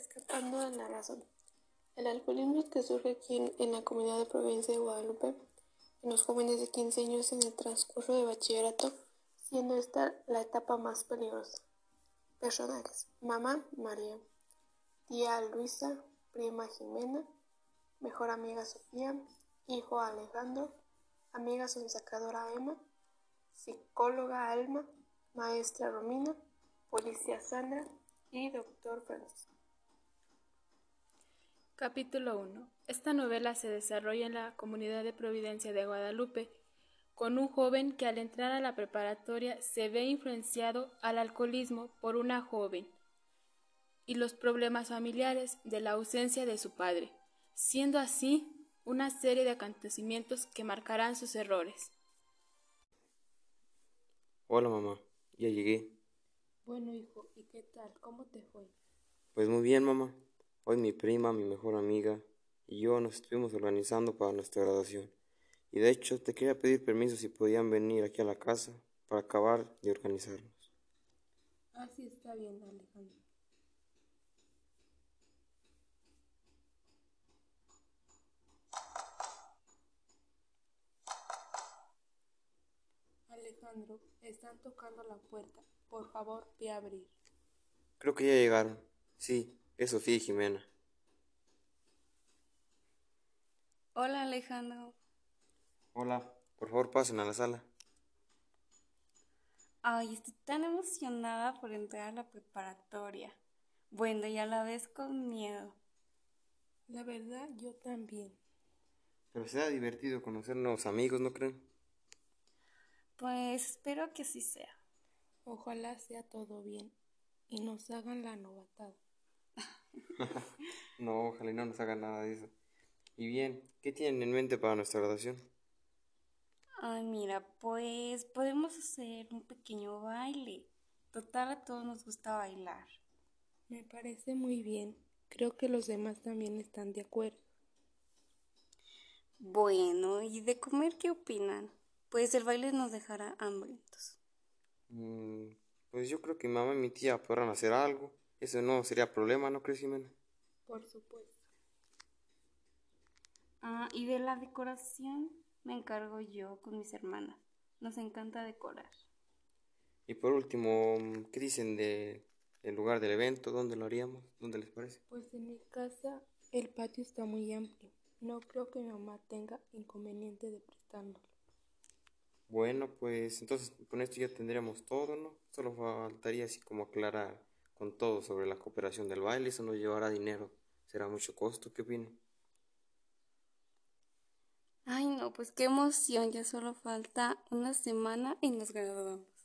Escapando de la razón. El alcoholismo que surge aquí en, la comunidad de provincia de Guadalupe en los jóvenes de 15 años en el transcurso de bachillerato, siendo esta la etapa más peligrosa. Personajes. Mamá María. Tía Luisa. Prima Jimena. Mejor amiga Sofía. Hijo Alejandro. Amiga sonsacadora Emma. Psicóloga Alma. Maestra Romina. Policía Sandra. Y doctor Francisco. Capítulo 1. Esta novela se desarrolla en la comunidad de Providencia de Guadalupe, con un joven que al entrar a la preparatoria se ve influenciado al alcoholismo por una joven y los problemas familiares de la ausencia de su padre, siendo así una serie de acontecimientos que marcarán sus errores. Hola mamá, ya llegué. Bueno hijo, ¿y qué tal? ¿Cómo te fue? Pues muy bien mamá. Hoy mi prima, mi mejor amiga y yo nos estuvimos organizando para nuestra graduación. Y de hecho te quería pedir permiso si podían venir aquí a la casa para acabar de organizarnos. Así ah, está bien, Alejandro. Alejandro, están tocando la puerta. Por favor, ve a abrir. Creo que ya llegaron. Sí, es Sofía y Jimena. Hola Alejandro. Hola, por favor pasen a la sala. Ay, estoy tan emocionada por entrar a la preparatoria. Bueno, ya la ves con miedo. La verdad, yo también. Pero será divertido conocer nuevos amigos, ¿no creen? Pues espero que sí sea. Ojalá sea todo bien y nos hagan la novatada. no, ojalá y no nos haga nada de eso. Y bien, ¿qué tienen en mente para nuestra graduación? Ay, mira, pues podemos hacer un pequeño baile. Total, a todos nos gusta bailar. Me parece muy bien. Creo que los demás también están de acuerdo. Bueno, ¿y de comer qué opinan? Pues el baile nos dejará hambrientos. Mm, pues yo creo que mi mamá y mi tía podrán hacer algo. Eso no sería problema, ¿no crees, Jimena? Por supuesto. Ah, y de la decoración me encargo yo con mis hermanas. Nos encanta decorar. Y por último, ¿qué dicen de el lugar del evento? ¿Dónde lo haríamos? ¿Dónde les parece? Pues en mi casa el patio está muy amplio. No creo que mi mamá tenga inconveniente de prestándolo. Bueno, pues entonces con esto ya tendríamos todo, ¿no? Solo faltaría así como aclarar con todo sobre la cooperación del baile, eso no llevará dinero, será mucho costo, ¿qué opinan? Ay, no, pues qué emoción, ya solo falta una semana y nos graduamos.